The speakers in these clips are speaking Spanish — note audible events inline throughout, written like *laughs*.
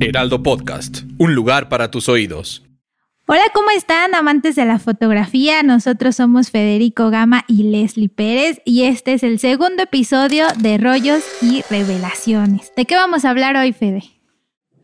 Heraldo Podcast, un lugar para tus oídos. Hola, ¿cómo están amantes de la fotografía? Nosotros somos Federico Gama y Leslie Pérez y este es el segundo episodio de Rollos y Revelaciones. ¿De qué vamos a hablar hoy, Fede?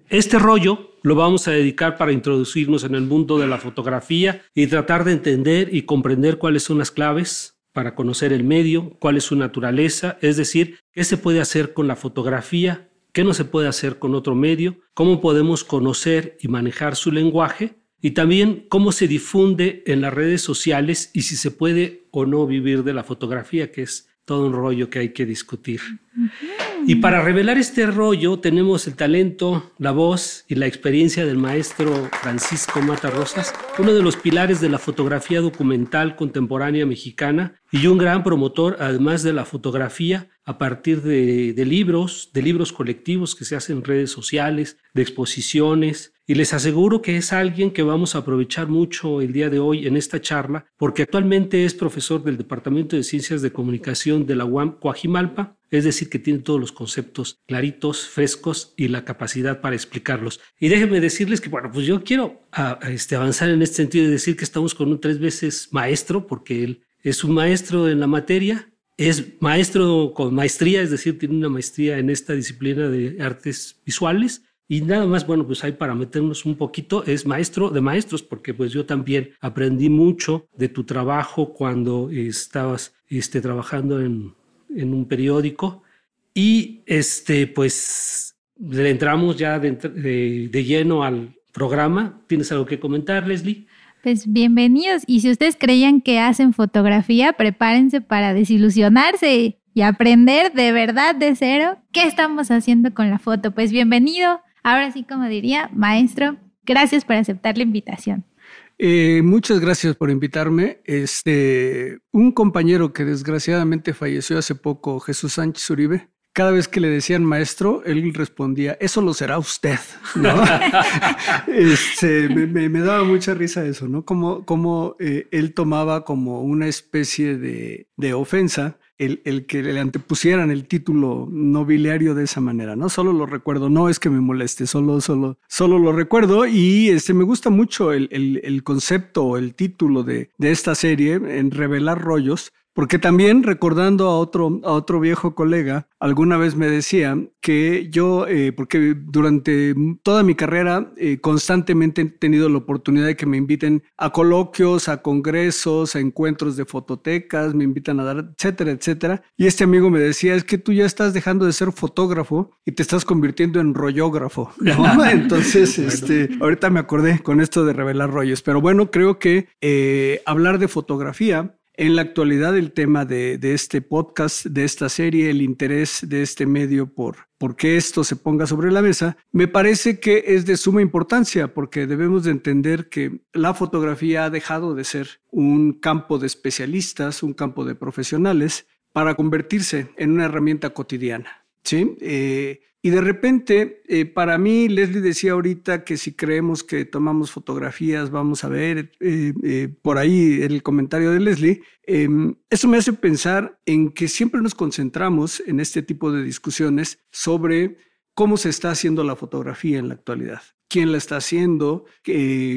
Este rollo lo vamos a dedicar para introducirnos en el mundo de la fotografía y tratar de entender y comprender cuáles son las claves para conocer el medio, cuál es su naturaleza, es decir, qué se puede hacer con la fotografía, qué no se puede hacer con otro medio, cómo podemos conocer y manejar su lenguaje y también cómo se difunde en las redes sociales y si se puede o no vivir de la fotografía, que es todo un rollo que hay que discutir. Y para revelar este rollo tenemos el talento, la voz y la experiencia del maestro Francisco Mata Rosas, uno de los pilares de la fotografía documental contemporánea mexicana y un gran promotor, además de la fotografía, a partir de, libros, de libros colectivos que se hacen en redes sociales, de exposiciones, y les aseguro que es alguien que vamos a aprovechar mucho el día de hoy en esta charla, porque actualmente es profesor del Departamento de Ciencias de Comunicación de la UAM Coajimalpa, es decir, que tiene todos los conceptos claritos, frescos y la capacidad para explicarlos. Y déjenme decirles que, bueno, pues yo quiero este, avanzar en este sentido y decir que estamos con un tres veces maestro, porque él es un maestro en la materia, es maestro con maestría, es decir, tiene una maestría en esta disciplina de artes visuales y nada más, bueno, pues ahí para meternos un poquito, es maestro de maestros, porque pues yo también aprendí mucho de tu trabajo cuando estabas este, trabajando en, en un periódico. Y este, pues le entramos ya de, de, de lleno al programa. ¿Tienes algo que comentar, Leslie? Pues bienvenidos. Y si ustedes creían que hacen fotografía, prepárense para desilusionarse y aprender de verdad de cero qué estamos haciendo con la foto. Pues bienvenido Ahora sí, como diría, maestro, gracias por aceptar la invitación. Eh, muchas gracias por invitarme. Este, un compañero que desgraciadamente falleció hace poco, Jesús Sánchez Uribe, cada vez que le decían maestro, él respondía, eso lo será usted, *laughs* este, me, daba mucha risa eso, ¿no? Como, como eh, él tomaba como una especie de, de ofensa el, que le antepusieran el título nobiliario de esa manera, ¿no? Solo lo recuerdo, no es que me moleste, solo, solo, solo lo recuerdo y este, me gusta mucho el, el, el concepto el título de, de esta serie, en revelar rollos, porque también recordando a otro, a otro viejo colega, alguna vez me decía que yo, eh, porque durante toda mi carrera eh, constantemente he tenido la oportunidad de que me inviten a coloquios, a congresos, a encuentros de fototecas, me invitan a dar, etcétera, etcétera. Y este amigo me decía, es que tú ya estás dejando de ser fotógrafo y te estás convirtiendo en rollógrafo. *laughs* *laughs* Entonces, este, ahorita me acordé con esto de revelar rollos. Pero bueno, creo que eh, hablar de fotografía en la actualidad, el tema de, este podcast, de esta serie, el interés de este medio por, por que esto se ponga sobre la mesa, me parece que es de suma importancia porque debemos de entender que la fotografía ha dejado de ser un campo de especialistas, un campo de profesionales, para convertirse en una herramienta cotidiana. ¿Sí? Eh, y de repente, eh, para mí, Leslie decía ahorita que si creemos que tomamos fotografías, vamos a ver, eh, eh, por ahí el comentario de Leslie, em, eso me hace pensar en que siempre nos concentramos en este tipo de discusiones sobre cómo se está haciendo la fotografía en la actualidad. ¿Quién la está haciendo?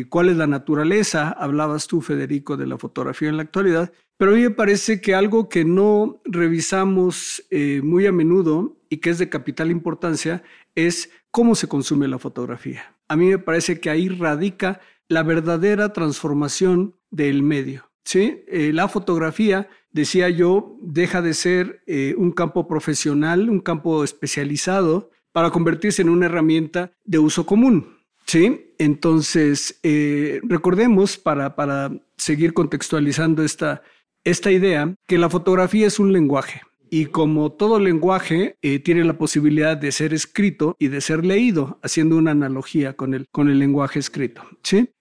¿Cuál es la naturaleza? Hablabas tú, Federico, de la fotografía en la actualidad. Pero a mí me parece que algo que no revisamos muy a menudo y que es de capital importancia es cómo se consume la fotografía. A mí me parece que ahí radica la verdadera transformación del medio. ¿sí? Eh, la fotografía, decía yo, deja de ser eh, un campo profesional, un campo especializado, para convertirse en una herramienta de uso común. ¿sí? Entonces, eh, recordemos, para, para seguir contextualizando esta, esta idea, que la fotografía es un lenguaje y como todo lenguaje eh, tiene la posibilidad de ser escrito y de ser leído, haciendo una analogía con el, con el lenguaje escrito.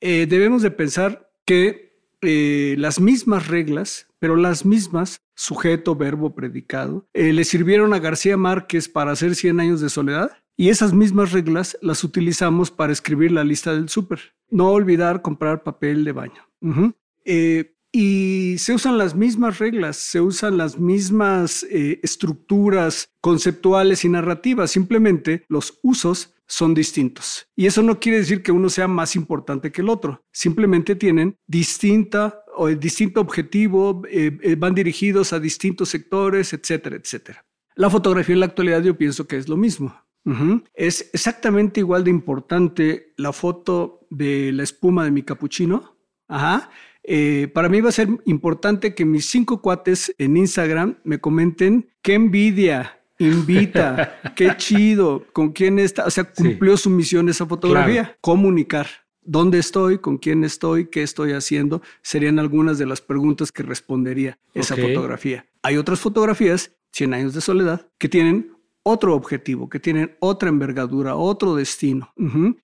Eh, debemos de pensar que eh, las mismas reglas, pero las mismas, sujeto, verbo, predicado, le sirvieron a García Márquez para hacer 100 años de soledad. Y esas mismas reglas las utilizamos para escribir la lista del súper. No olvidar comprar papel de baño. Y se usan las mismas reglas, se usan las mismas eh, estructuras conceptuales y narrativas, simplemente los usos son distintos. Y eso no quiere decir que uno sea más importante que el otro, simplemente tienen distinta o distinto objetivo, eh, eh, van dirigidos a distintos sectores, etcétera, etcétera. La fotografía en la actualidad yo pienso que es lo mismo. Es exactamente igual de importante la foto de la espuma de mi capuchino. Ajá eh, para mí va a ser importante que mis cinco cuates en Instagram me comenten qué envidia, invita, *laughs* qué chido, con quién está, o sea, cumplió su misión esa fotografía, comunicar. ¿Dónde estoy? ¿Con quién estoy? ¿Qué estoy haciendo? Serían algunas de las preguntas que respondería esa fotografía. Hay otras fotografías, 100 años de soledad, que tienen otro objetivo, que tienen otra envergadura, otro destino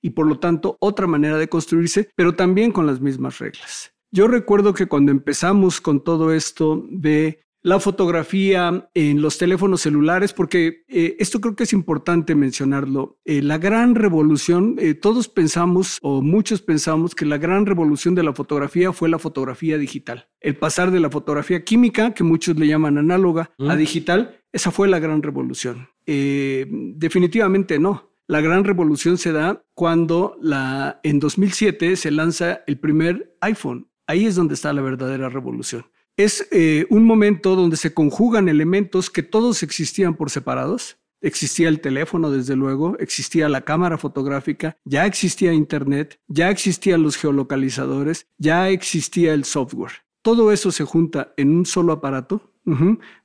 y por lo tanto otra manera de construirse, pero también con las mismas reglas. Yo recuerdo que cuando empezamos con todo esto de la fotografía en los teléfonos celulares, porque eh, esto creo que es importante mencionarlo. Eh, la gran revolución, eh, todos pensamos o muchos pensamos que la gran revolución de la fotografía fue la fotografía digital. El pasar de la fotografía química, que muchos le llaman análoga, a mm. digital, esa fue la gran revolución. definitivamente no. La gran revolución se da cuando la, en 2007 se lanza el primer iPhone. Ahí es donde está la verdadera revolución. Es eh, un momento donde se conjugan elementos que todos existían por separados. Existía el teléfono, desde luego, existía la cámara fotográfica, ya existía Internet, ya existían los geolocalizadores, ya existía el software. Todo eso se junta en un solo aparato,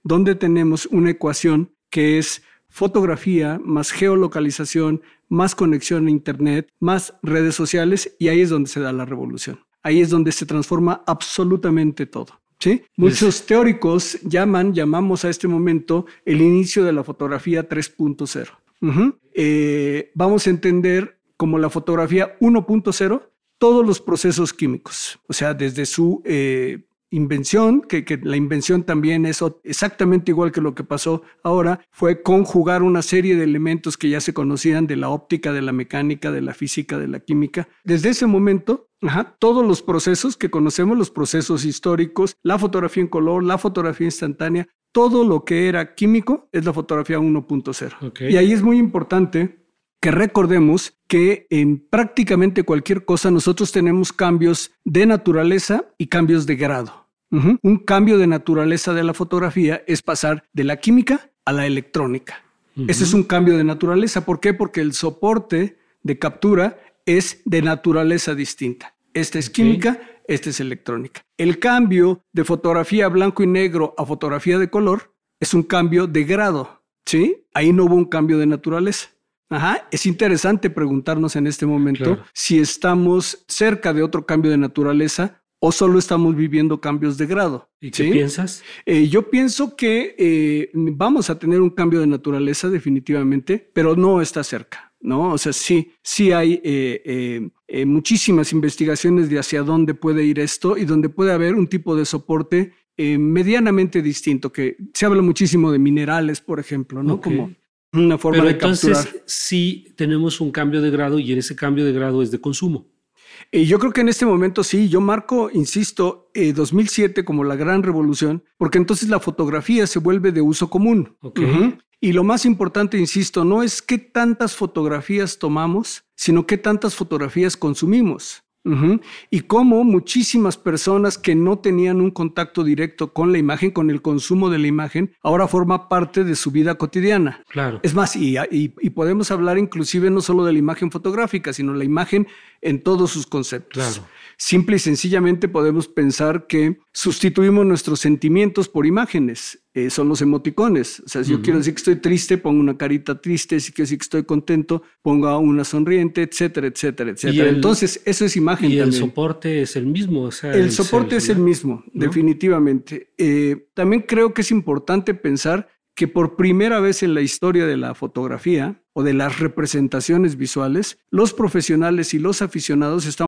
donde tenemos una ecuación que es fotografía más geolocalización, más conexión a Internet, más redes sociales, y ahí es donde se da la revolución ahí es donde se transforma absolutamente todo. ¿sí? Muchos teóricos llaman, llamamos a este momento el inicio de la fotografía 3.0. Eh, vamos a entender como la fotografía 1.0 todos los procesos químicos, o sea, desde su eh, invención, que, que, la invención también es exactamente igual que lo que pasó ahora, fue conjugar una serie de elementos que ya se conocían de la óptica, de la mecánica, de la física, de la química. Desde ese momento, todos los procesos que conocemos, los procesos históricos, la fotografía en color, la fotografía instantánea, todo lo que era químico es la fotografía 1.0. Y ahí es muy importante que recordemos que en prácticamente cualquier cosa nosotros tenemos cambios de naturaleza y cambios de grado. Un cambio de naturaleza de la fotografía es pasar de la química a la electrónica. Ese es un cambio de naturaleza. ¿Por qué? Porque el soporte de captura es de naturaleza distinta. Esta es química, esta es electrónica. El cambio de fotografía blanco y negro a fotografía de color es un cambio de grado. ¿Sí? Ahí no hubo un cambio de naturaleza. Ajá, es interesante preguntarnos en este momento si estamos cerca de otro cambio de naturaleza o solo estamos viviendo cambios de grado. ¿Y qué piensas? Eh, yo pienso que eh, vamos a tener un cambio de naturaleza definitivamente, pero no está cerca. ¿No? O sea, sí, sí hay eh, muchísimas investigaciones de hacia dónde puede ir esto y donde puede haber un tipo de soporte medianamente distinto, que se habla muchísimo de minerales, por ejemplo, ¿no? Como una forma Pero de entonces, sí tenemos un cambio de grado y en ese cambio de grado es de consumo. Y yo creo que en este momento sí, yo marco, insisto, 2007 eh, como la gran revolución, porque entonces la fotografía se vuelve de uso común. Y lo más importante, insisto, no es qué tantas fotografías tomamos, sino qué tantas fotografías consumimos. Y cómo muchísimas personas que no tenían un contacto directo con la imagen, con el consumo de la imagen, ahora forma parte de su vida cotidiana. Claro. Es más, y, y, podemos hablar inclusive no solo de la imagen fotográfica, sino la imagen en todos sus conceptos. Claro. Simple y sencillamente podemos pensar que sustituimos nuestros sentimientos por imágenes. Eh, son los emoticones. O sea, si yo quiero decir que estoy triste, pongo una carita triste. Si quiero decir que estoy contento, pongo una sonriente, etcétera, etcétera, etcétera. Entonces, eso es imagen. Y el soporte es el mismo. el, soporte es el mismo, definitivamente. Eh, también creo que es importante pensar que por primera vez en la historia de la fotografía o de las representaciones visuales, los profesionales y los aficionados están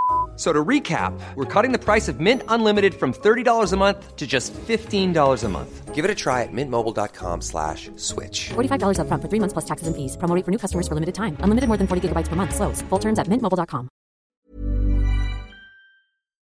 So to recap, we're cutting the price of Mint Unlimited from $30 a month to just $15 a month. Give it a try at mintmobile.com slash switch. $45 up front for three months plus taxes and fees. Promo for new customers for limited time. Unlimited more than 40 gigabytes per month. Slows. Full terms at mintmobile.com.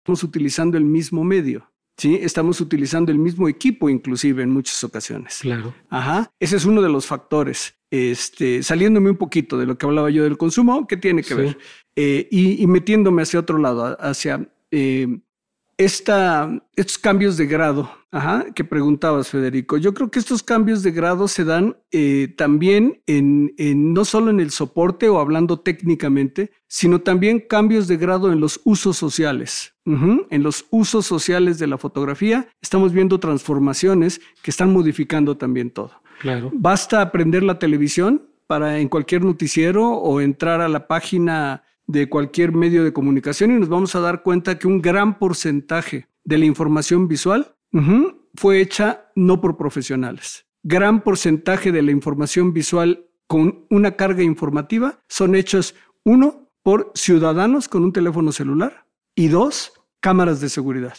Estamos utilizando el mismo medio. ¿Sí? Estamos utilizando el mismo equipo, inclusive en muchas ocasiones. Claro. Ajá. Ese es uno de los factores. Este, saliéndome un poquito de lo que hablaba yo del consumo, ¿qué tiene que Sí. ver? Eh, y, y metiéndome hacia otro lado, hacia eh, esta, estos cambios de grado ajá, que preguntabas, Federico. Yo creo que estos cambios de grado se dan eh, también en, en- no solo en el soporte o hablando técnicamente, sino también cambios de grado en los usos sociales. En los usos sociales de la fotografía estamos viendo transformaciones que están modificando también todo. Claro. Basta aprender la televisión para en cualquier noticiero o entrar a la página de cualquier medio de comunicación y nos vamos a dar cuenta que un gran porcentaje de la información visual fue hecha no por profesionales. Gran porcentaje de la información visual con una carga informativa son hechos, uno, por ciudadanos con un teléfono celular y dos, cámaras de seguridad.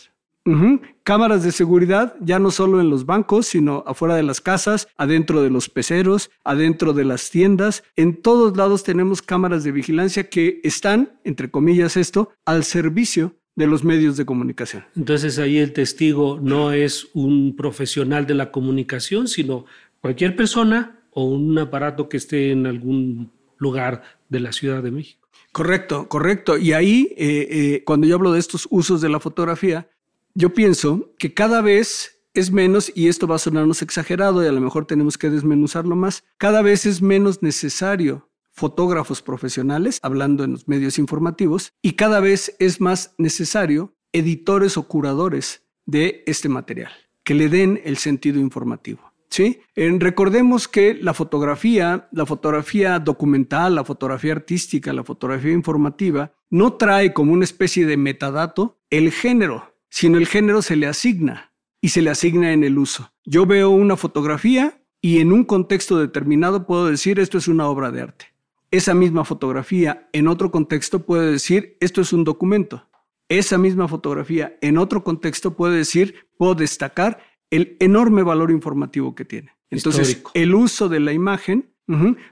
Ujú. Cámaras de seguridad ya no solo en los bancos, sino afuera de las casas, adentro de los peceros, adentro de las tiendas. En todos lados tenemos cámaras de vigilancia que están, entre comillas esto, al servicio de los medios de comunicación. Entonces ahí el testigo no es un profesional de la comunicación, sino cualquier persona o un aparato que esté en algún lugar de la Ciudad de México. Correcto, correcto. Y ahí, eh, eh, cuando yo hablo de estos usos de la fotografía, yo pienso que cada vez es menos, y esto va a sonarnos exagerado y a lo mejor tenemos que desmenuzarlo más, cada vez es menos necesario fotógrafos profesionales, hablando en los medios informativos, y cada vez es más necesario editores o curadores de este material, que le den el sentido informativo. ¿Sí? Recordemos que la fotografía, la fotografía documental, la fotografía artística, la fotografía informativa, no trae como una especie de metadato el género, sino el género se le asigna y se le asigna en el uso. Yo veo una fotografía y en un contexto determinado puedo decir esto es una obra de arte. Esa misma fotografía en otro contexto puede decir esto es un documento. Esa misma fotografía en otro contexto puede decir, puedo destacar el enorme valor informativo que tiene. Entonces, Histórico. el uso de la imagen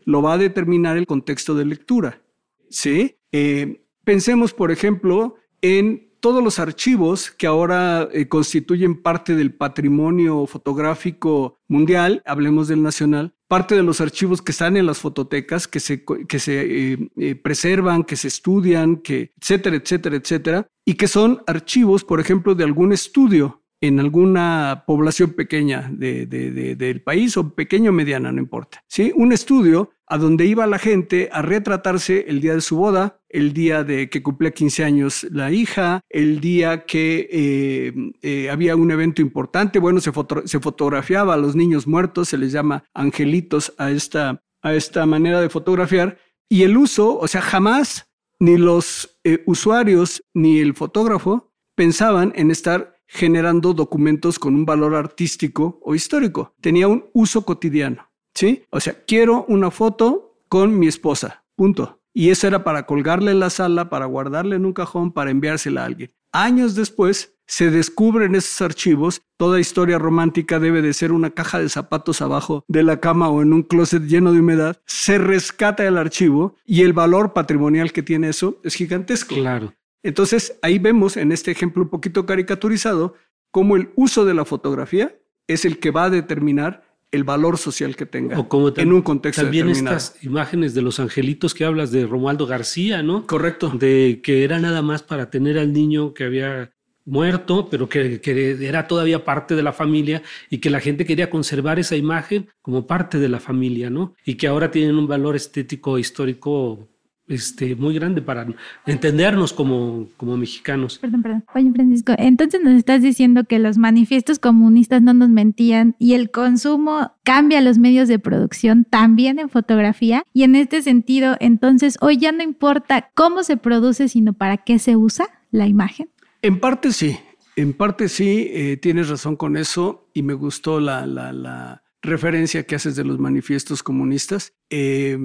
lo va a determinar el contexto de lectura. ¿sí? Eh, pensemos, por ejemplo, en todos los archivos que ahora eh, constituyen parte del patrimonio fotográfico mundial, hablemos del nacional, parte de los archivos que están en las fototecas, que se, que se eh, eh, preservan, que se estudian, que, etcétera, etcétera, etcétera, y que son archivos, por ejemplo, de algún estudio en alguna población pequeña de- de- de- del país o pequeño o mediana, no importa. ¿sí? Un estudio a donde iba la gente a retratarse el día de su boda, el día de que cumplía 15 años la hija, el día que eh, eh, había un evento importante, bueno, se, se fotografiaba a los niños muertos, se les llama angelitos a esta, a esta manera de fotografiar, y el uso, o sea, jamás ni los eh, usuarios ni el fotógrafo pensaban en estar generando documentos con un valor artístico o histórico. Tenía un uso cotidiano, ¿sí? O sea, quiero una foto con mi esposa, punto. Y eso era para colgarle en la sala, para guardarle en un cajón, para enviársela a alguien. Años después se descubren esos archivos. Toda historia romántica debe de ser una caja de zapatos abajo de la cama o en un closet lleno de humedad. Se rescata el archivo y el valor patrimonial que tiene eso es gigantesco. Claro. Entonces, ahí vemos en este ejemplo un poquito caricaturizado cómo el uso de la fotografía es el que va a determinar el valor social que tenga O como en un contexto también determinado. estas imágenes de los angelitos que hablas de Romualdo García, ¿no? Correcto. De que era nada más para tener al niño que había muerto, pero que, que era todavía parte de la familia y que la gente quería conservar esa imagen como parte de la familia, ¿no? Y que ahora tienen un valor estético, histórico, este, muy grande para entendernos como, como mexicanos. Perdón, perdón. Oye, Francisco, entonces nos estás diciendo que los manifiestos comunistas no nos mentían y el consumo cambia los medios de producción también en fotografía. Y en este sentido, entonces, hoy ya no importa cómo se produce, sino para qué se usa la imagen. En parte sí, en parte sí, eh, tienes razón con eso y me gustó la, la- la referencia que haces de los manifiestos comunistas. Eh,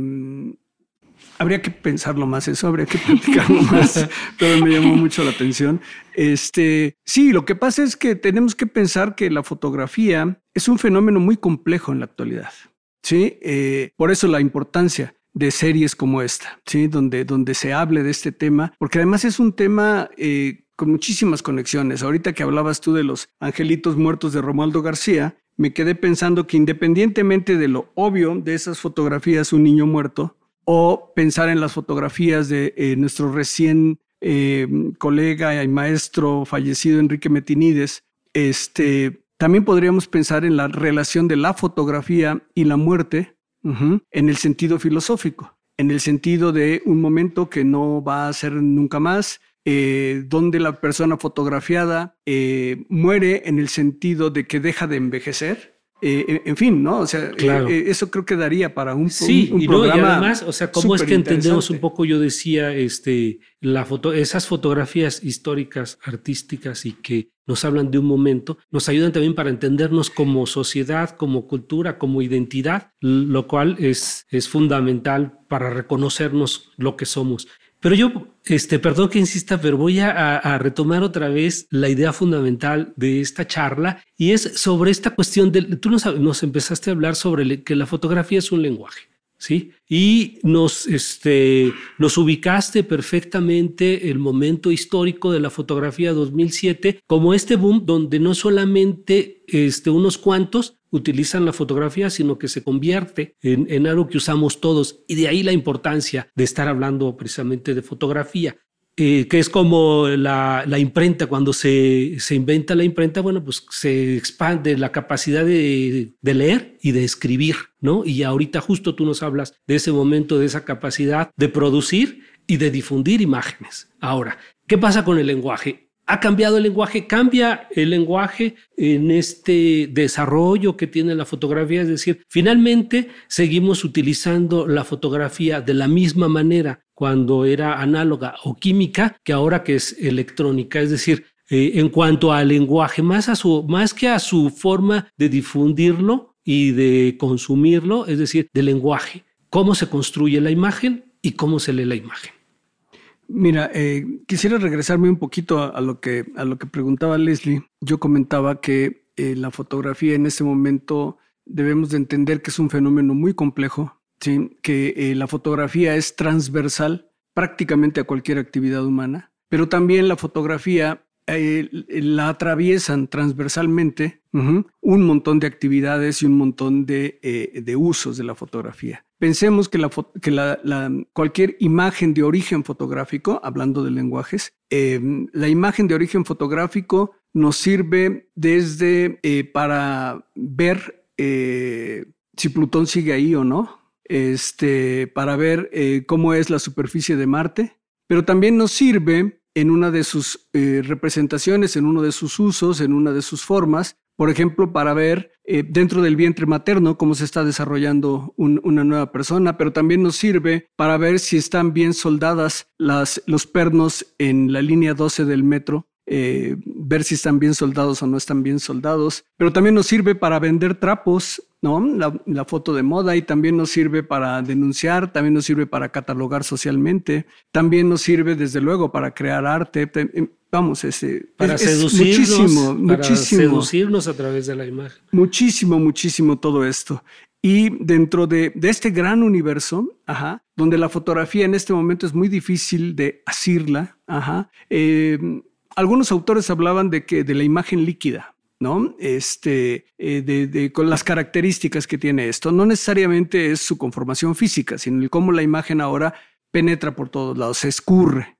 Habría que pensarlo más eso, habría que *laughs* platicarlo más, pero me llamó mucho la atención. Este, sí, lo que pasa es que tenemos que pensar que la fotografía es un fenómeno muy complejo en la actualidad. Sí, eh, por eso la importancia de series como esta, ¿sí? donde, donde se hable de este tema, porque además es un tema eh, con muchísimas conexiones. Ahorita que hablabas tú de los angelitos muertos de Romualdo García, me quedé pensando que independientemente de lo obvio de esas fotografías, un niño muerto, o pensar en las fotografías de eh, nuestro recién eh, colega y maestro fallecido Enrique Metinides, este, también podríamos pensar en la relación de la fotografía y la muerte en el sentido filosófico, en el sentido de un momento que no va a ser nunca más, eh, donde la persona fotografiada muere en el sentido de que deja de envejecer eh, en fin, ¿no? O sea, eh, eh, eso creo que daría para un, sí, y además, o sea, cómo es que entendemos un poco, yo decía, este, la foto, esas fotografías históricas, artísticas y que nos hablan de un momento, nos ayudan también para entendernos como sociedad, como cultura, como identidad, lo cual es, es fundamental para reconocernos lo que somos. Pero yo, este, perdón que insista, pero voy a, retomar otra vez la idea fundamental de esta charla y es sobre esta cuestión de, tú nos, nos empezaste a hablar sobre que la fotografía es un lenguaje. ¿Sí? Y nos, este, nos ubicaste perfectamente el momento histórico de la fotografía 2007 como este boom donde no solamente este, unos cuantos utilizan la fotografía, sino que se convierte en, algo que usamos todos. Y de ahí la importancia de estar hablando precisamente de fotografía. Eh, que es como la, imprenta, cuando se, inventa la imprenta, bueno, pues se expande la capacidad de, de, leer y de escribir, ¿no? Y ahorita justo tú nos hablas de ese momento, de esa capacidad de producir y de difundir imágenes. Ahora, ¿qué pasa con el lenguaje? ha cambiado el lenguaje, cambia el lenguaje en este desarrollo que tiene la fotografía, es decir, finalmente seguimos utilizando la fotografía de la misma manera cuando era análoga o química que ahora que es electrónica, es decir, eh, en cuanto al lenguaje, más, a su, más que a su forma de difundirlo y de consumirlo, es decir, del lenguaje, cómo se construye la imagen y cómo se lee la imagen. Mira, eh, quisiera regresarme un poquito a, lo que, a lo que preguntaba Leslie. Yo comentaba que eh, la fotografía en este momento debemos de entender que es un fenómeno muy complejo, ¿sí? que eh, la fotografía es transversal prácticamente a cualquier actividad humana, pero también la fotografía la atraviesan transversalmente un montón de actividades y un montón de, de usos de la fotografía. Pensemos que, cualquier imagen de origen fotográfico, hablando de lenguajes, la imagen de origen fotográfico nos sirve desde eh, para ver eh, si Plutón sigue ahí o no, este, para ver eh, cómo es la superficie de Marte, pero también nos sirve en una de sus representaciones, en uno de sus usos, en una de sus formas, por ejemplo, para ver eh, dentro del vientre materno cómo se está desarrollando una nueva persona, pero también nos sirve para ver si están bien soldadas las, los pernos en la línea 12 del metro, eh, ver si están bien soldados o no están bien soldados, pero también nos sirve para vender trapos, ¿no? La, la, foto de moda y también nos sirve para denunciar, también nos sirve para catalogar socialmente, también nos sirve desde luego para crear arte vamos, ese, para seducirnos, muchísimo, para seducirnos a través de la imagen. Muchísimo, muchísimo todo esto. Y dentro de, este gran universo, ajá, donde la fotografía en este momento es muy difícil de asirla, ajá, eh, algunos autores hablaban de que de la imagen líquida, ¿no? Este, eh, de, con las características que tiene esto. No necesariamente es su conformación física, sino cómo la imagen ahora penetra por todos lados, se escurre,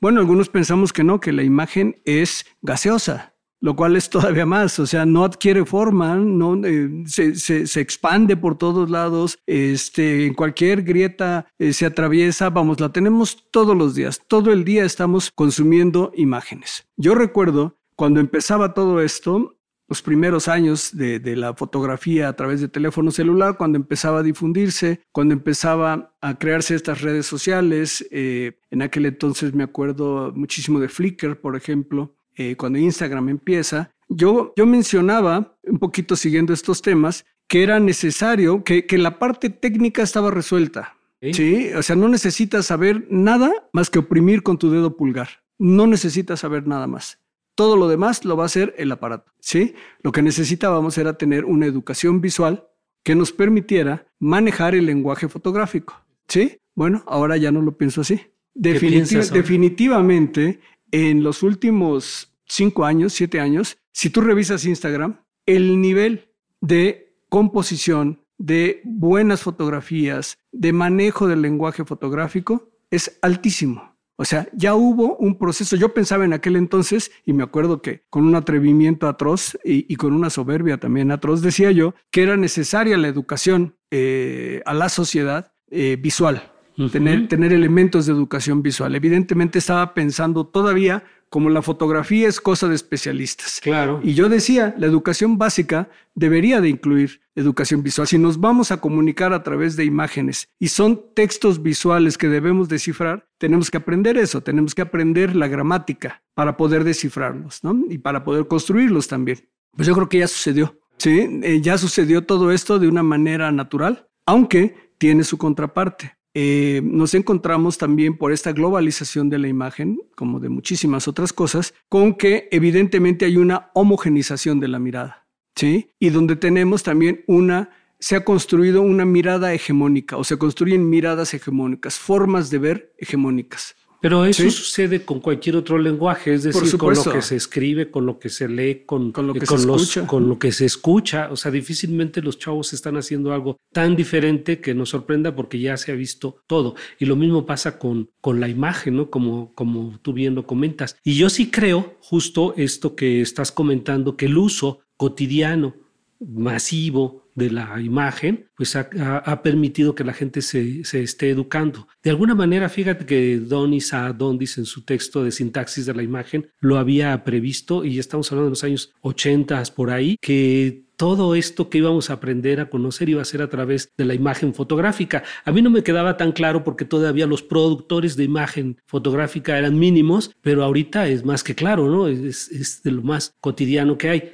bueno, algunos pensamos que no, que la imagen es gaseosa, lo cual es *laughs* todavía más, o sea, no adquiere forma, no eh, se, expande por todos lados, este, en cualquier grieta eh, se atraviesa, vamos, la tenemos todos los días, todo el día estamos consumiendo imágenes. Yo recuerdo cuando empezaba todo esto, los primeros años de, la fotografía a través de teléfono celular, cuando empezaba a difundirse, cuando empezaba a crearse estas redes sociales. Eh, en aquel entonces me acuerdo muchísimo de Flickr, por ejemplo, eh, cuando Instagram empieza. Yo, yo mencionaba, un poquito siguiendo estos temas, que era necesario, que, que la parte técnica estaba resuelta. Sí, o sea, no necesitas saber nada más que oprimir con tu dedo pulgar. No necesitas saber nada más. Todo lo demás lo va a hacer el aparato, ¿sí? Lo que necesitábamos era tener una educación visual que nos permitiera manejar el lenguaje fotográfico, ¿sí? Bueno, ahora ya no lo pienso así. definitivamente, en los últimos cinco años, siete años, si tú revisas Instagram, el nivel de composición, de buenas fotografías, de manejo del lenguaje fotográfico es altísimo. O sea, ya hubo un proceso. Yo pensaba en aquel entonces, y me acuerdo que con un atrevimiento atroz y, con una soberbia también atroz, decía yo que era necesaria la educación eh, a la sociedad eh, visual, tener, tener elementos de educación visual. Evidentemente estaba pensando todavía como la fotografía es cosa de especialistas. Claro. Y yo decía, la educación básica debería de incluir educación visual. Si nos vamos a comunicar a través de imágenes y son textos visuales que debemos descifrar, tenemos que aprender eso, tenemos que aprender la gramática para poder descifrarlos, ¿no? Y para poder construirlos también. Pues yo creo que ya sucedió. Sí, eh, ya sucedió todo esto de una manera natural, aunque tiene su contraparte. Eh, nos encontramos también por esta globalización de la imagen, como de muchísimas otras cosas, con que evidentemente hay una homogenización de la mirada, ¿sí? Y donde tenemos también una, se ha construido una mirada hegemónica o se construyen miradas hegemónicas, formas de ver hegemónicas. Pero eso sucede con cualquier otro lenguaje, es decir, con lo que se escribe, con lo que se lee, con, lo que, se escucha. con lo que se escucha. O sea, difícilmente los chavos están haciendo algo tan diferente que nos sorprenda porque ya se ha visto todo. Y lo mismo pasa con, con la imagen, ¿no? Como, como tú bien lo comentas. Y yo sí creo justo esto que estás comentando, que el uso cotidiano, masivo, de la imagen, pues ha, permitido que la gente se, esté educando. De alguna manera, fíjate que Donis a Dondis en su texto de sintaxis de la imagen lo había previsto y estamos hablando de los años 80 por ahí, que todo esto que íbamos a aprender a conocer iba a ser a través de la imagen fotográfica. A mí no me quedaba tan claro porque todavía los productores de imagen fotográfica eran mínimos, pero ahorita es más que claro, ¿no? Es, es de lo más cotidiano que hay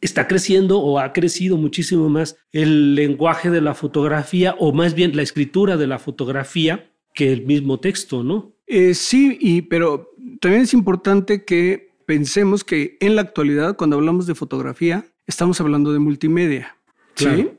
está creciendo o ha crecido muchísimo más el lenguaje de la fotografía o más bien la escritura de la fotografía que el mismo texto, ¿no? Eh, sí, y, pero también es importante que pensemos que en la actualidad, cuando hablamos de fotografía, estamos hablando de multimedia. ¿sí?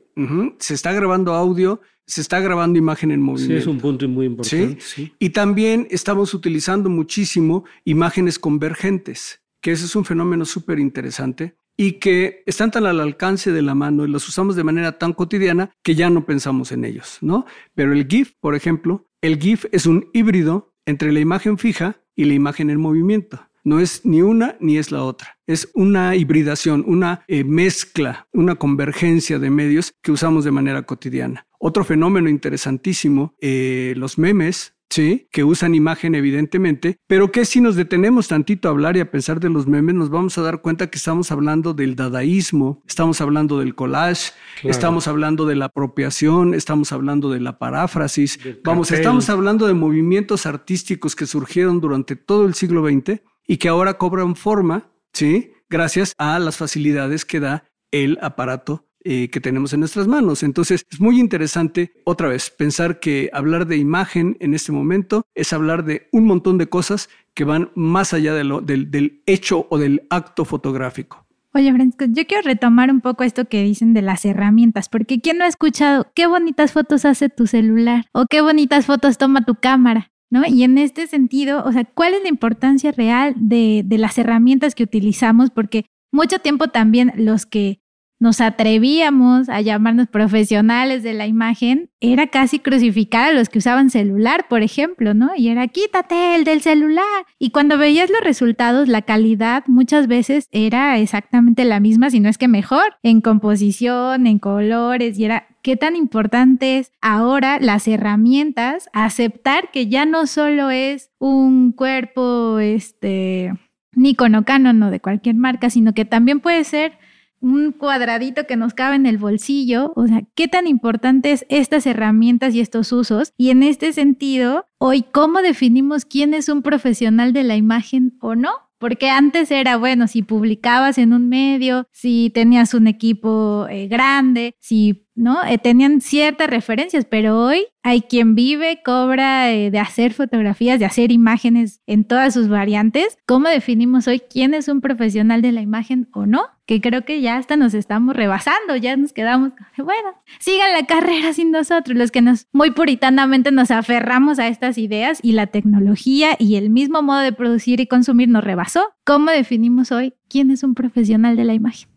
Se está grabando audio, se está grabando imagen en movimiento. Sí, es un punto muy importante. ¿sí? Y también estamos utilizando muchísimo imágenes convergentes, que ese es un fenómeno súper interesante y que están tan al alcance de la mano y los usamos de manera tan cotidiana que ya no pensamos en ellos, ¿no? Pero el GIF, por ejemplo, el GIF es un híbrido entre la imagen fija y la imagen en movimiento. No es ni una ni es la otra. Es una hibridación, una eh, mezcla, una convergencia de medios que usamos de manera cotidiana. Otro fenómeno interesantísimo, eh, los memes, Sí, que usan imagen evidentemente, pero que si nos detenemos tantito a hablar y a pensar de los memes, nos vamos a dar cuenta que estamos hablando del dadaísmo, estamos hablando del collage, estamos hablando de la apropiación, estamos hablando de la paráfrasis, vamos, estamos hablando de movimientos artísticos que surgieron durante todo el siglo XX y que ahora cobran forma, ¿sí? Gracias a las facilidades que da el aparato eh, que tenemos en nuestras manos. Entonces es muy interesante otra vez pensar que hablar de imagen en este momento es hablar de un montón de cosas que van más allá de lo, del, del hecho o del acto fotográfico. Oye, Francisco, yo quiero retomar un poco esto que dicen de las herramientas, porque ¿quién no ha escuchado qué bonitas fotos hace tu celular o qué bonitas fotos toma tu cámara? ¿No? Y en este sentido, o sea, ¿cuál es la importancia real de, de las herramientas que utilizamos? Porque mucho tiempo también los que nos atrevíamos a llamarnos profesionales de la imagen, era casi crucificar a los que usaban celular, por ejemplo, ¿no? Y era quítate el del celular. Y cuando veías los resultados, la calidad muchas veces era exactamente la misma, si no es que mejor, en composición, en colores, y era qué tan importante es ahora las herramientas, aceptar que ya no solo es un cuerpo, este, Nikon o Canon o de cualquier marca, sino que también puede ser un cuadradito que nos cabe en el bolsillo. O sea, ¿qué tan importantes estas herramientas y estos usos? Y en este sentido, hoy, ¿cómo definimos quién es un profesional de la imagen o no? Porque antes era, bueno, si publicabas en un medio, si tenías un equipo eh, grande, si ¿no? Eh, tenían ciertas referencias, pero hoy hay quien vive, cobra eh, de hacer fotografías, de hacer imágenes en todas sus variantes. ¿Cómo definimos hoy quién es un profesional de la imagen o no? Que creo que ya hasta nos estamos rebasando, ya nos quedamos, bueno, sigan la carrera sin nosotros, los que nos muy puritanamente nos aferramos a estas ideas y la tecnología y el mismo modo de producir y consumir nos rebasó. ¿Cómo definimos hoy quién es un profesional de la imagen?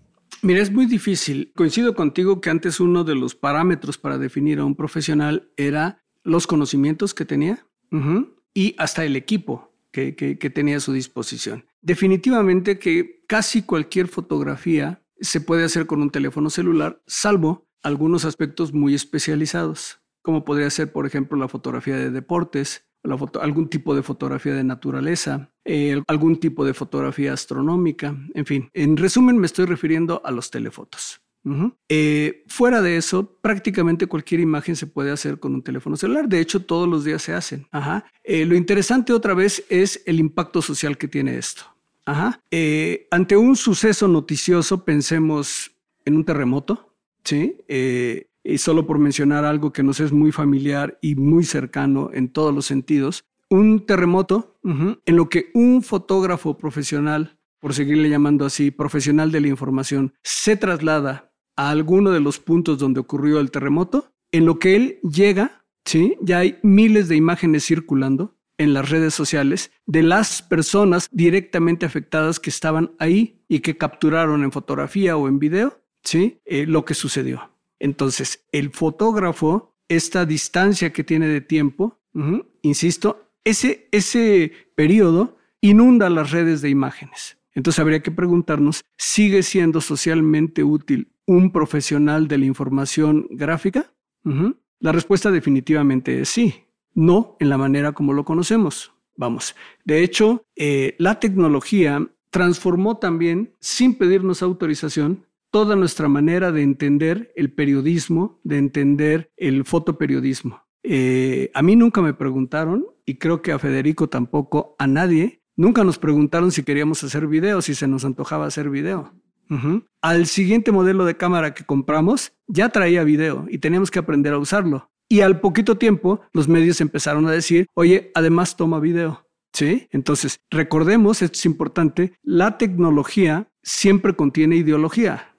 Mira, es muy difícil. Coincido contigo que antes uno de los parámetros para definir a un profesional era los conocimientos que tenía y hasta el equipo que, tenía a su disposición. Definitivamente que casi cualquier fotografía se puede hacer con un teléfono celular, salvo algunos aspectos muy especializados, como podría ser, por ejemplo, la fotografía de deportes, algún tipo de fotografía de naturaleza, eh, algún tipo de fotografía astronómica, en fin. En resumen, me estoy refiriendo a los telefotos. Eh, fuera de eso, prácticamente cualquier imagen se puede hacer con un teléfono celular. De hecho, todos los días se hacen. Eh, lo interesante otra vez es el impacto social que tiene esto. ante un suceso noticioso, pensemos en un terremoto, ¿sí? Y solo por mencionar algo que nos es muy familiar y muy cercano en todos los sentidos, un terremoto en lo que un fotógrafo profesional, por seguirle llamando así, profesional de la información, se traslada a alguno de los puntos donde ocurrió el terremoto, en lo que él llega, ¿sí? ya hay miles de imágenes circulando en las redes sociales de las personas directamente afectadas que estaban ahí y que capturaron en fotografía o en video ¿sí? Eh, lo que sucedió. Entonces, el fotógrafo, esta distancia que tiene de tiempo, insisto, ese, ese periodo inunda las redes de imágenes. Entonces habría que preguntarnos, ¿sigue siendo socialmente útil un profesional de la información gráfica? La respuesta definitivamente es sí, no en la manera como lo conocemos. Vamos, de hecho, eh, la tecnología transformó también, sin pedirnos autorización, toda nuestra manera de entender el periodismo, de entender el fotoperiodismo. Eh, a mí nunca me preguntaron, y creo que a Federico tampoco, a nadie, nunca nos preguntaron si queríamos hacer video, si se nos antojaba hacer video. Al siguiente modelo de cámara que compramos ya traía video y teníamos que aprender a usarlo. Y al poquito tiempo los medios empezaron a decir, oye, además toma video. ¿Sí? Entonces, recordemos, esto es importante, la tecnología siempre contiene ideología.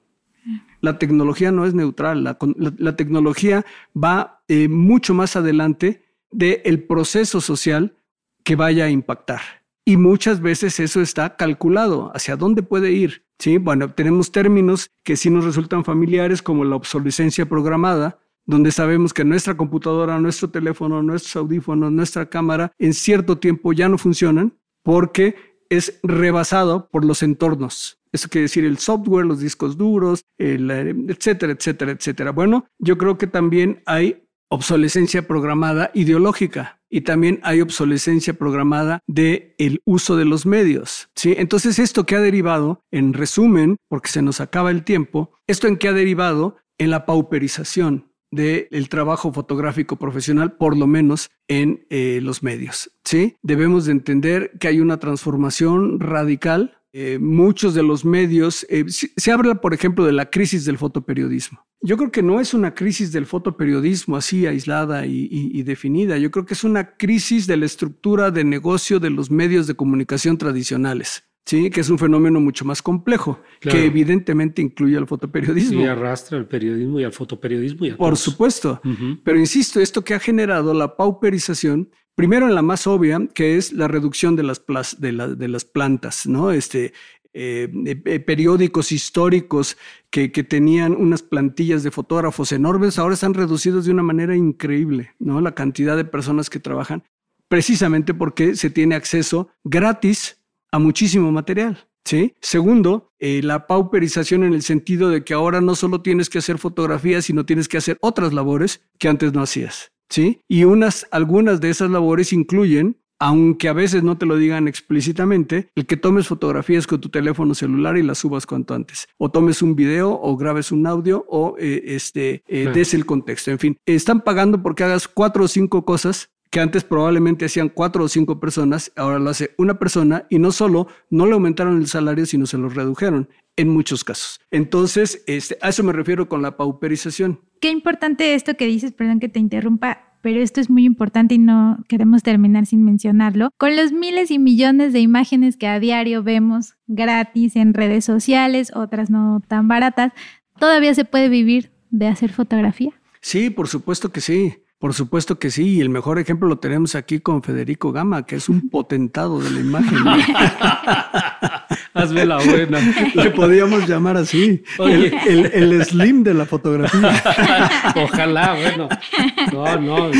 La tecnología no es neutral, la, tecnología va eh, mucho más adelante del proceso social que vaya a impactar. Y muchas veces eso está calculado, hacia dónde puede ir. ¿sí? Bueno, tenemos términos que sí nos resultan familiares como la obsolescencia programada, donde sabemos que nuestra computadora, nuestro teléfono, nuestros audífonos, nuestra cámara en cierto tiempo ya no funcionan porque es rebasado por los entornos. Eso quiere decir el software, los discos duros, etcétera, etcétera, etcétera. Bueno, yo creo que también hay obsolescencia programada ideológica y también hay obsolescencia programada de el uso de los medios, ¿sí? Entonces, esto que ha derivado, en resumen, porque se nos acaba el tiempo, esto en que ha derivado en la pauperización del trabajo fotográfico profesional, por lo menos en eh, los medios, ¿sí? Debemos de entender que hay una transformación radical eh, muchos de los medios, eh, se, habla, por ejemplo, de la crisis del fotoperiodismo. Yo creo que no es una crisis del fotoperiodismo así aislada y, definida. Yo creo que es una crisis de la estructura de negocio de los medios de comunicación tradicionales. Sí, que es un fenómeno mucho más complejo, que evidentemente incluye al fotoperiodismo. Y arrastra al periodismo y al fotoperiodismo. Y Por supuesto. Pero insisto, esto que ha generado la pauperización Primero en la más obvia, que es la reducción de las, plantas, ¿no? Este, eh, eh, periódicos históricos que, tenían unas plantillas de fotógrafos enormes, ahora están reducidos de una manera increíble, ¿no? La cantidad de personas que trabajan, precisamente porque se tiene acceso gratis a muchísimo material. ¿Sí? Segundo, eh, la pauperización en el sentido de que ahora no solo tienes que hacer fotografías, sino tienes que hacer otras labores que antes no hacías. ¿Sí? Y unas, algunas de esas labores incluyen aunque a veces no te lo digan explícitamente, el que tomes fotografías con tu teléfono celular y las subas cuanto antes, o tomes un video o grabes un audio o eh, este, eh, des el contexto. En fin, están pagando porque hagas cuatro o cinco cosas que antes probablemente hacían cuatro o cinco personas, ahora lo hace una persona y no solo no le aumentaron el salario, sino se lo redujeron en muchos casos. Entonces, este, a eso me refiero con la pauperización qué importante esto que dices, perdón que te interrumpa, pero esto es muy importante y no queremos terminar sin mencionarlo. Con los miles y millones de imágenes que a diario vemos gratis en redes sociales, otras no tan baratas, ¿todavía se puede vivir de hacer fotografía? Sí, por supuesto que sí. Por supuesto que sí, y el mejor ejemplo lo tenemos aquí con Federico Gama, que es un *laughs* potentado de la imagen. *laughs* Hazme la buena. Le podíamos llamar así, el, el, slim de la fotografía. *laughs* Ojalá, bueno. No, no.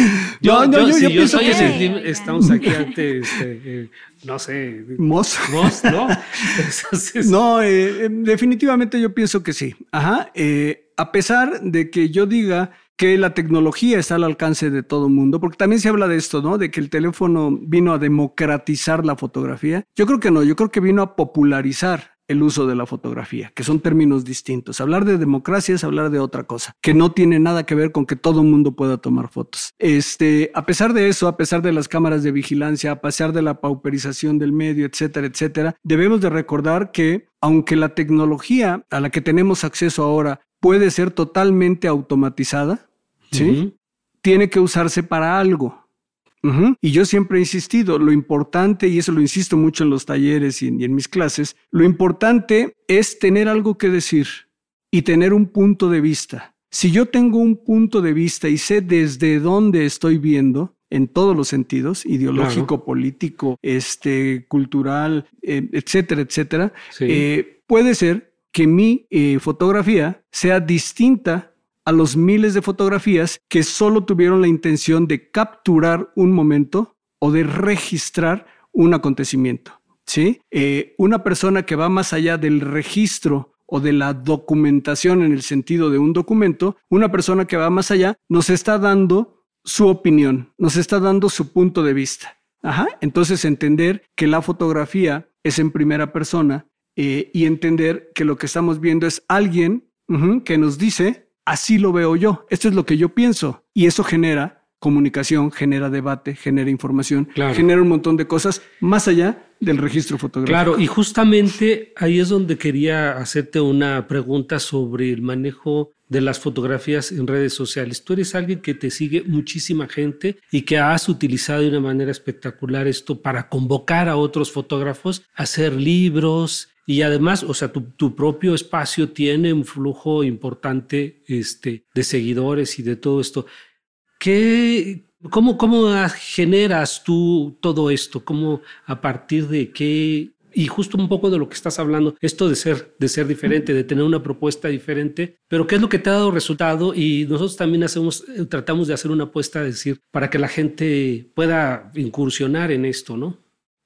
Yo, no, yo, yo, yo, soy el slim, estamos aquí ante, este, eh, no sé. Moss. Moss, ¿no? *laughs* no, eh, definitivamente yo pienso que sí. Ajá. Eh, a pesar de que yo diga que la tecnología está al alcance de todo el mundo, porque también se habla de esto, ¿no? De que el teléfono vino a democratizar la fotografía. Yo creo que no, yo creo que vino a popularizar el uso de la fotografía, que son términos distintos. Hablar de democracia es hablar de otra cosa, que no tiene nada que ver con que todo el mundo pueda tomar fotos. Este, a pesar de eso, a pesar de las cámaras de vigilancia, a pesar de la pauperización del medio, etcétera, etcétera, debemos de recordar que aunque la tecnología a la que tenemos acceso ahora puede ser totalmente automatizada, ¿sí? Tiene que usarse para algo. Y yo siempre he insistido, lo importante, y eso lo insisto mucho en los talleres y en, mis clases, lo importante es tener algo que decir y tener un punto de vista. Si yo tengo un punto de vista y sé desde dónde estoy viendo, en todos los sentidos, ideológico, político, este, cultural, eh, etcétera, etcétera, eh, puede ser que mi eh, fotografía sea distinta a los miles de fotografías que solo tuvieron la intención de capturar un momento o de registrar un acontecimiento. ¿sí? Eh, una persona que va más allá del registro o de la documentación en el sentido de un documento, una persona que va más allá nos está dando su opinión, nos está dando su punto de vista. Entonces entender que la fotografía es en primera persona eh, y entender que lo que estamos viendo es alguien que nos dice, así lo veo yo, esto es lo que yo pienso. Y eso genera comunicación, genera debate, genera información, genera un montón de cosas más allá del registro fotográfico. Claro, y justamente ahí es donde quería hacerte una pregunta sobre el manejo de las fotografías en redes sociales. Tú eres alguien que te sigue muchísima gente y que has utilizado de una manera espectacular esto para convocar a otros fotógrafos a hacer libros, y además, o sea, tu, propio espacio tiene un flujo importante este, de seguidores y de todo esto. ¿Qué, cómo, ¿Cómo generas tú todo esto? ¿Cómo a partir de qué? Y justo un poco de lo que estás hablando, esto de ser, de ser diferente, de tener una propuesta diferente, pero ¿qué es lo que te ha dado resultado? Y nosotros también hacemos, tratamos de hacer una apuesta, decir, para que la gente pueda incursionar en esto, ¿no?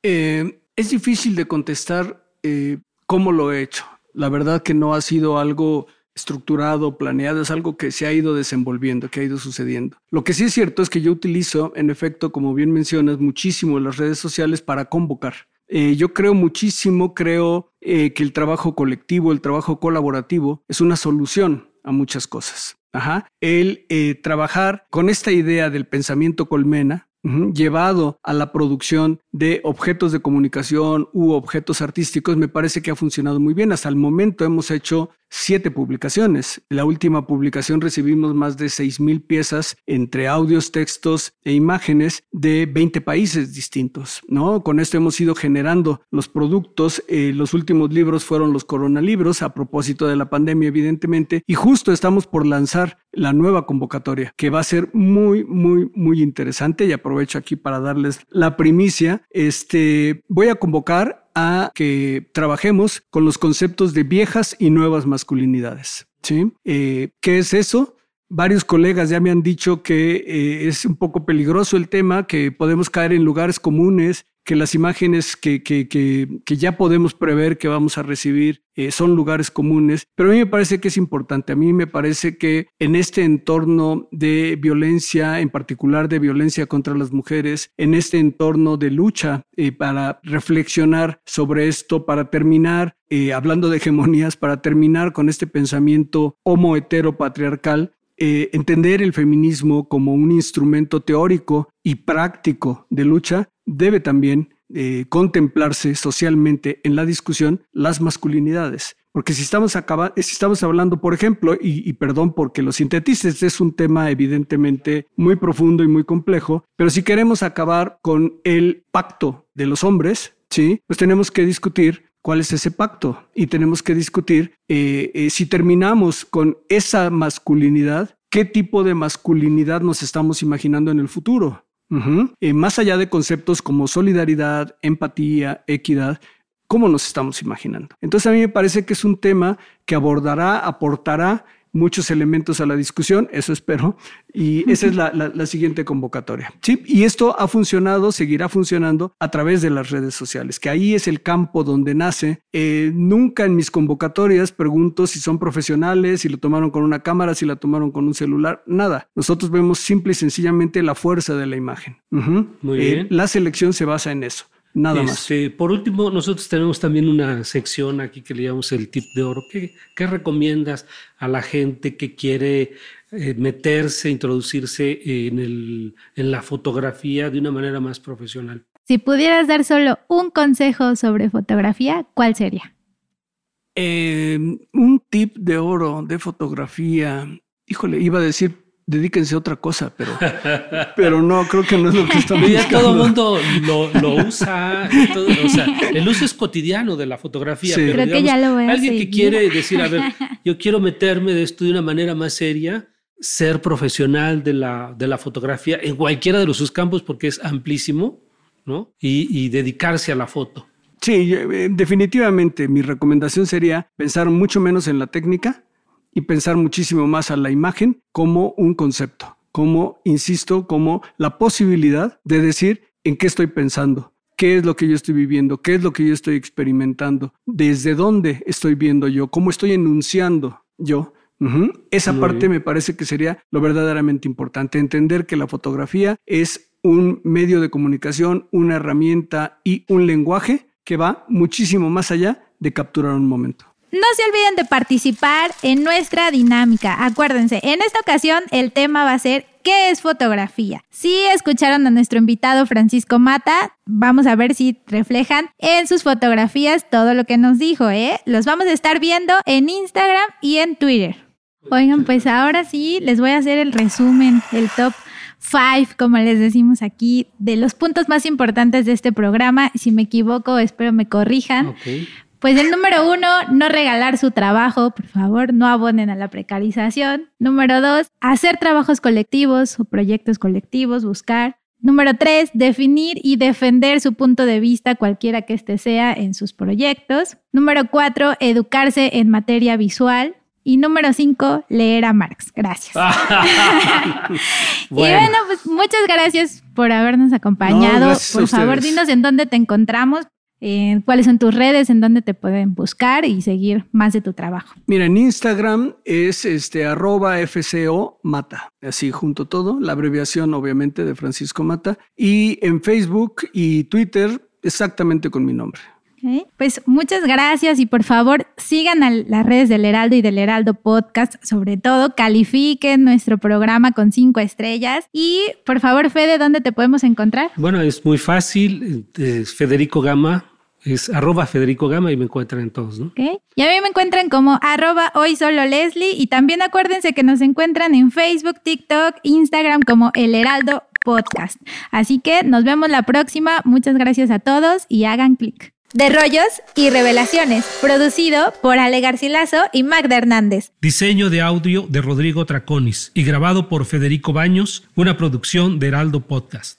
Eh, es difícil de contestar eh, cómo lo he hecho. La verdad que no ha sido algo estructurado, planeado, es algo que se ha ido desenvolviendo, que ha ido sucediendo. Lo que sí es cierto es que yo utilizo, en efecto, como bien mencionas, muchísimo las redes sociales para convocar. Eh, yo creo muchísimo, creo eh, que el trabajo colectivo, el trabajo colaborativo es una solución a muchas cosas. Ajá. El eh, trabajar con esta idea del pensamiento colmena, llevado a la producción de objetos de comunicación u objetos artísticos, me parece que ha funcionado muy bien. Hasta el momento hemos hecho siete publicaciones. La última publicación recibimos más de seis mil piezas entre audios, textos e imágenes de 20 países distintos. ¿no? Con esto hemos ido generando los productos. Eh, los últimos libros fueron los coronalibros a propósito de la pandemia, evidentemente, y justo estamos por lanzar la nueva convocatoria, que va a ser muy, muy, muy interesante. Y aprovecho aquí para darles la primicia. Este, voy a convocar a que trabajemos con los conceptos de viejas y nuevas masculinidades. ¿sí? Eh, ¿Qué es eso? Varios colegas ya me han dicho que eh, es un poco peligroso el tema, que podemos caer en lugares comunes que las imágenes que, que, que, ya podemos prever que vamos a recibir eh, son lugares comunes, pero a mí me parece que es importante, a mí me parece que en este entorno de violencia, en particular de violencia contra las mujeres, en este entorno de lucha eh, para reflexionar sobre esto, para terminar, eh, hablando de hegemonías, para terminar con este pensamiento homo patriarcal, entender el feminismo como un instrumento teórico y práctico de lucha debe también eh, contemplarse socialmente en la discusión las masculinidades, Porque si estamos, acaba, si estamos hablando, por ejemplo, y, perdón porque lo sintetice, este es un tema evidentemente muy profundo y muy complejo, pero si queremos acabar con el pacto de los hombres, ¿sí? Pues tenemos que discutir cuál es ese pacto y tenemos que discutir eh, eh, si terminamos con esa masculinidad, qué tipo de masculinidad nos estamos imaginando en el futuro. Eh, más allá de conceptos como solidaridad, empatía, equidad, ¿cómo nos estamos imaginando? Entonces a mí me parece que es un tema que abordará, aportará muchos elementos a la discusión, eso espero, y esa es la, siguiente convocatoria. ¿sí? Y esto ha funcionado, seguirá funcionando a través de las redes sociales, que ahí es el campo donde nace. Eh, nunca en mis convocatorias pregunto si son profesionales, si lo tomaron con una cámara, si la tomaron con un celular, nada. Nosotros vemos simple y sencillamente la fuerza de la imagen. Muy bien. Eh, la selección se basa en eso. Nada más. Este, por último, nosotros tenemos también una sección aquí que le llamamos el tip de oro. ¿Qué, qué recomiendas a la gente que quiere eh, meterse, introducirse en, el, en la fotografía de una manera más profesional? Si pudieras dar solo un consejo sobre fotografía, ¿cuál sería? Eh, un tip de oro de fotografía. Híjole, iba a decir dedíquense a otra cosa, pero, pero no, creo que no es lo que estamos Ya todo el mundo lo, usa, o sea, el uso es cotidiano de la fotografía. Pero creo que ya lo voy a Alguien que quiere decir, a ver, yo quiero meterme de esto de una manera más seria, ser profesional de la, de la fotografía en cualquiera de los sus campos porque es amplísimo, ¿no? Y, y dedicarse a la foto. Sí, eh, definitivamente mi recomendación sería pensar mucho menos en la técnica y pensar muchísimo más a la imagen como un concepto, como, insisto, como la posibilidad de decir en qué estoy pensando, qué es lo que yo estoy viviendo, qué es lo que yo estoy experimentando, desde dónde estoy viendo yo, cómo estoy enunciando yo. Esa parte me parece que sería lo verdaderamente importante, entender que la fotografía es un medio de comunicación, una herramienta y un lenguaje que va muchísimo más allá de capturar un momento. No se olviden de participar en nuestra dinámica. Acuérdense, en esta ocasión el tema va a ser ¿qué es fotografía? Si escucharon a nuestro invitado Francisco Mata, vamos a ver si reflejan en sus fotografías todo lo que nos dijo, ¿eh? Los vamos a estar viendo en Instagram y en Twitter. Oigan, pues ahora sí les voy a hacer el resumen, el top five, como les decimos aquí, de los puntos más importantes de este programa. Si me equivoco, espero me corrijan. Pues el número uno, no regalar su trabajo, por favor, no abonen a la precarización. Número dos, hacer trabajos colectivos o proyectos colectivos, buscar. Número tres, definir y defender su punto de vista, cualquiera que éste sea, en sus proyectos. Número cuatro, educarse en materia visual. Y número cinco, leer a Marx. Gracias. *laughs* *laughs* Y bueno, pues muchas gracias por habernos acompañado. por favor, dinos en dónde te encontramos cuáles son tus redes, en dónde te pueden buscar y seguir más de tu trabajo. Mira, en Instagram es este arroba FCO Mata, así junto todo, la abreviación obviamente de Francisco Mata, y en Facebook y Twitter exactamente con mi nombre. Pues muchas gracias y por favor sigan a las redes del Heraldo y del Heraldo Podcast, sobre todo califiquen nuestro programa con cinco estrellas y por favor Fede, ¿dónde te podemos encontrar? Bueno, es muy fácil, es Federico Gama, es arroba Federico Gama y me encuentran en todos, ¿no? Y a mí me encuentran como arroba hoy solo Leslie y también acuérdense que nos encuentran en Facebook, TikTok, Instagram como El Heraldo Podcast. Así que nos vemos la próxima. Muchas gracias a todos y hagan clic de Rollos y Revelaciones, producido por Ale Garcilaso y Magda Hernández. Diseño de audio de Rodrigo Traconis y grabado por Federico Baños, una producción de Heraldo Podcast.